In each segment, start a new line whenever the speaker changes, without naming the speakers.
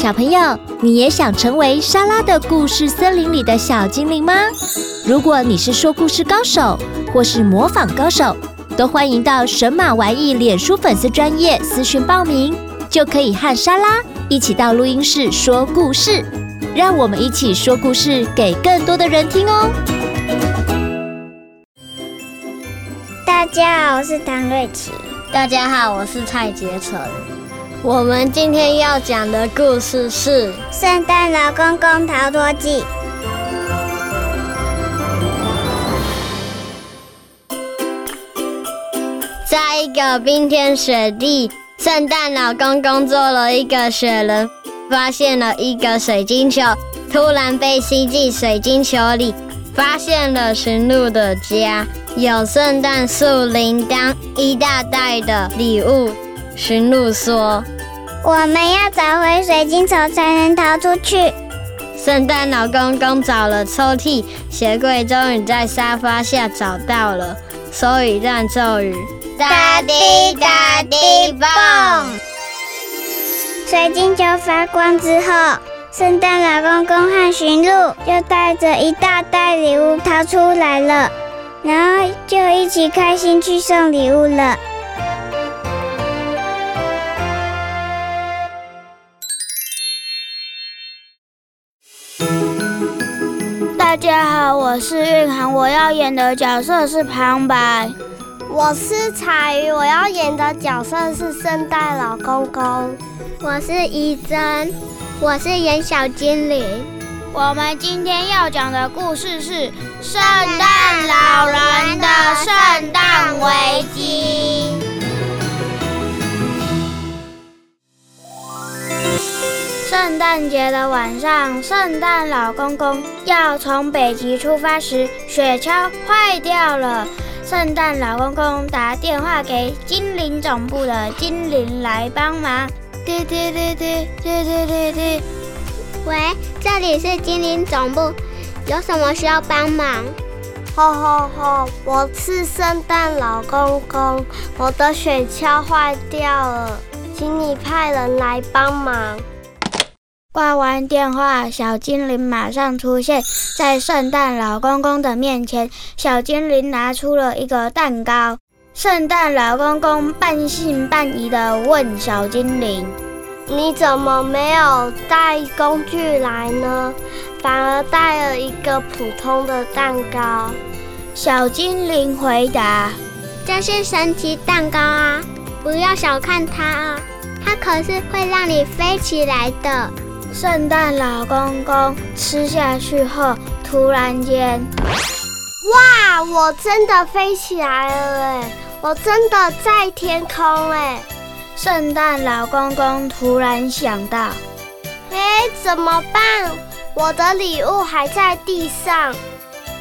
小朋友，你也想成为莎拉的故事森林里的小精灵吗？如果你是说故事高手，或是模仿高手，都欢迎到神马玩意脸书粉丝专业私讯报名，就可以和莎拉一起到录音室说故事。让我们一起说故事给更多的人听哦！
大家好，我是唐瑞琪。
大家好，我是蔡杰成。我们今天要讲的故事是《
圣诞老公公逃脱记》。
在一个冰天雪地，圣诞老公公做了一个雪人，发现了一个水晶球，突然被吸进水晶球里，发现了驯鹿的家，有圣诞树、铃铛，一大袋的礼物。驯鹿说：“
我们要找回水晶球才能逃出去。”
圣诞老公公找了抽屉、鞋柜，终于在沙发下找到了所以让咒语：“
哒滴哒滴蹦。”水晶球发光之后，圣诞老公公和驯鹿就带着一大袋礼物逃出来了，然后就一起开心去送礼物了。
家好，我是玉涵，我要演的角色是旁白。
我是彩鱼，我要演的角色是圣诞老公公。
我是怡珍，我是演小精灵。
我们今天要讲的故事是圣诞老人的圣诞节的晚上，圣诞老公公要从北极出发时，雪橇坏掉了。圣诞老公公打电话给精灵总部的精灵来帮忙。滴滴滴滴滴滴滴滴。
喂，这里是精灵总部，有什么需要帮忙？
吼吼吼！我是圣诞老公公，我的雪橇坏掉了，请你派人来帮忙。
挂完电话，小精灵马上出现在圣诞老公公的面前。小精灵拿出了一个蛋糕。圣诞老公公半信半疑地问小精灵：“
你怎么没有带工具来呢？反而带了一个普通的蛋糕？”
小精灵回答：“
这是神奇蛋糕啊，不要小看它啊，它可是会让你飞起来的。”
圣诞老公公吃下去后，突然间，
哇！我真的飞起来了哎！我真的在天空哎！
圣诞老公公突然想到，
哎，怎么办？我的礼物还在地上。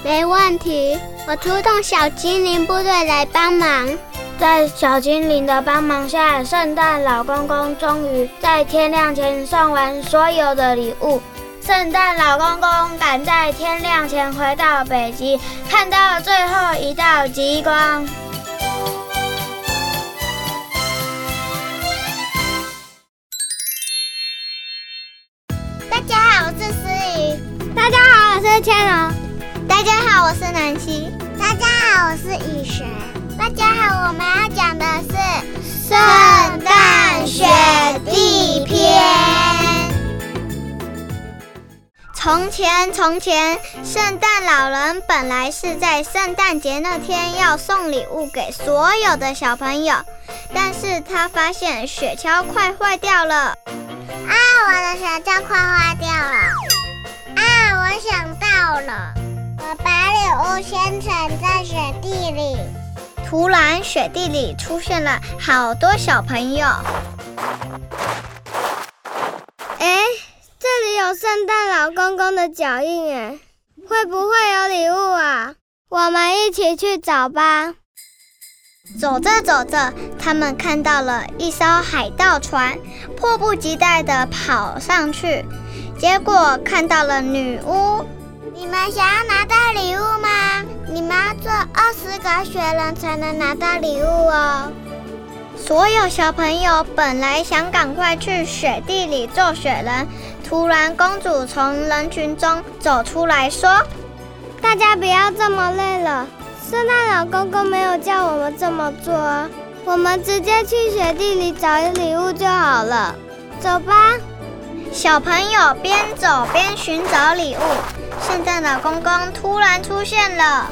没问题，我出动小精灵部队来帮忙。
在小精灵的帮忙下，圣诞老公公终于在天亮前送完所有的礼物。圣诞老公公赶在天亮前回到北极，看到最后一道极光。
大家好，我是思雨。
大家好，我是千龙。
大家好，我是南希。
大家好，我是雨璇。
大家好，我们要讲的是
圣诞雪地篇。
从前，从前，圣诞老人本来是在圣诞节那天要送礼物给所有的小朋友，但是他发现雪橇快坏掉了。
啊，我的雪橇快坏掉了！啊，我想到了，我把礼物先藏在雪地里。
突然，雪地里出现了好多小朋友。
哎，这里有圣诞老公公的脚印，哎，会不会有礼物啊？我们一起去找吧。
走着走着，他们看到了一艘海盗船，迫不及待地跑上去，结果看到了女巫。
你们想要拿到礼物吗？你们要做二十个雪人才能拿到礼物哦。
所有小朋友本来想赶快去雪地里做雪人，突然公主从人群中走出来说：“
大家不要这么累了。”圣诞老公公没有叫我们这么做，我们直接去雪地里找礼物就好了。走吧，
小朋友边走边寻找礼物。圣诞老公公突然出现了，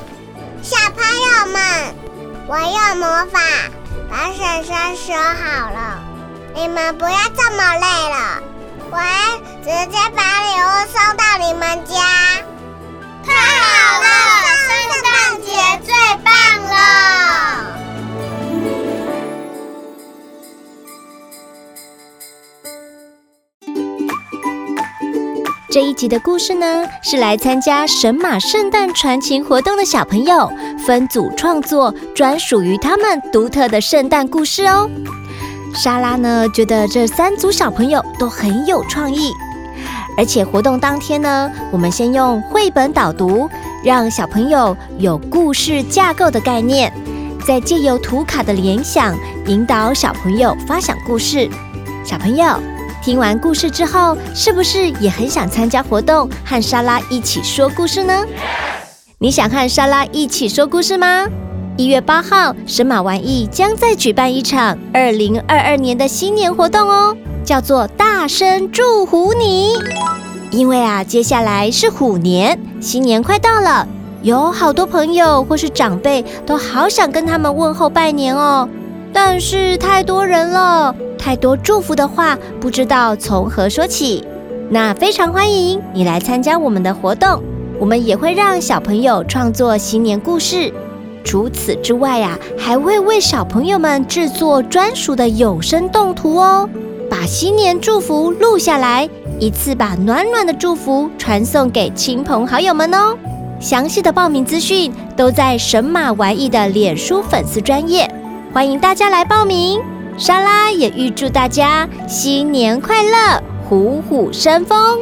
小朋友们，我用魔法把婶婶锁好了，你们不要这么累了，我要直接把礼物送到你们家。
太好了！圣诞节最棒了！
这一集的故事呢，是来参加神马圣诞传情活动的小朋友分组创作专属于他们独特的圣诞故事哦。莎拉呢，觉得这三组小朋友都很有创意，而且活动当天呢，我们先用绘本导读。让小朋友有故事架构的概念，再借由图卡的联想，引导小朋友发想故事。小朋友听完故事之后，是不是也很想参加活动，和莎拉一起说故事呢？你想和莎拉一起说故事吗？一月八号，神马玩艺将再举办一场二零二二年的新年活动哦，叫做“大声祝福你”。因为啊，接下来是虎年，新年快到了，有好多朋友或是长辈都好想跟他们问候拜年哦。但是太多人了，太多祝福的话，不知道从何说起。那非常欢迎你来参加我们的活动，我们也会让小朋友创作新年故事。除此之外啊，还会为小朋友们制作专属的有声动图哦，把新年祝福录下来。一次把暖暖的祝福传送给亲朋好友们哦！详细的报名资讯都在神马玩意的脸书粉丝专页，欢迎大家来报名。莎拉也预祝大家新年快乐，虎虎生风。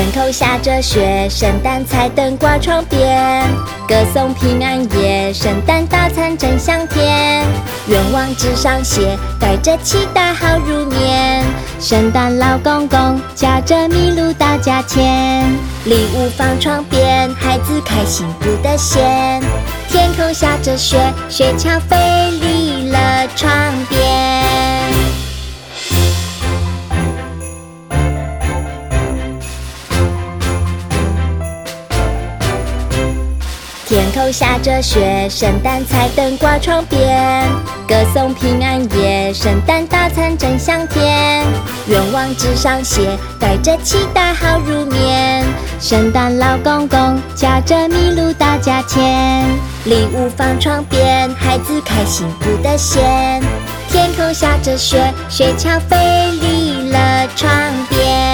天空下着雪，圣诞彩灯挂窗边，歌颂平安夜，圣诞大餐真香甜。愿望纸上写，带着期待好入眠。圣诞老公公驾着麋鹿到家前，礼物放窗边，孩子开心不得闲。天空下着雪，雪橇飞离了窗边。天空下着雪，圣诞彩灯挂窗边，歌颂平安夜，圣诞大餐真香甜。愿望纸上写，带着期待好入眠。圣诞老公公驾着麋鹿到家前，礼物放窗边，孩子开心不得闲。天空下着雪，雪橇飞离了窗边。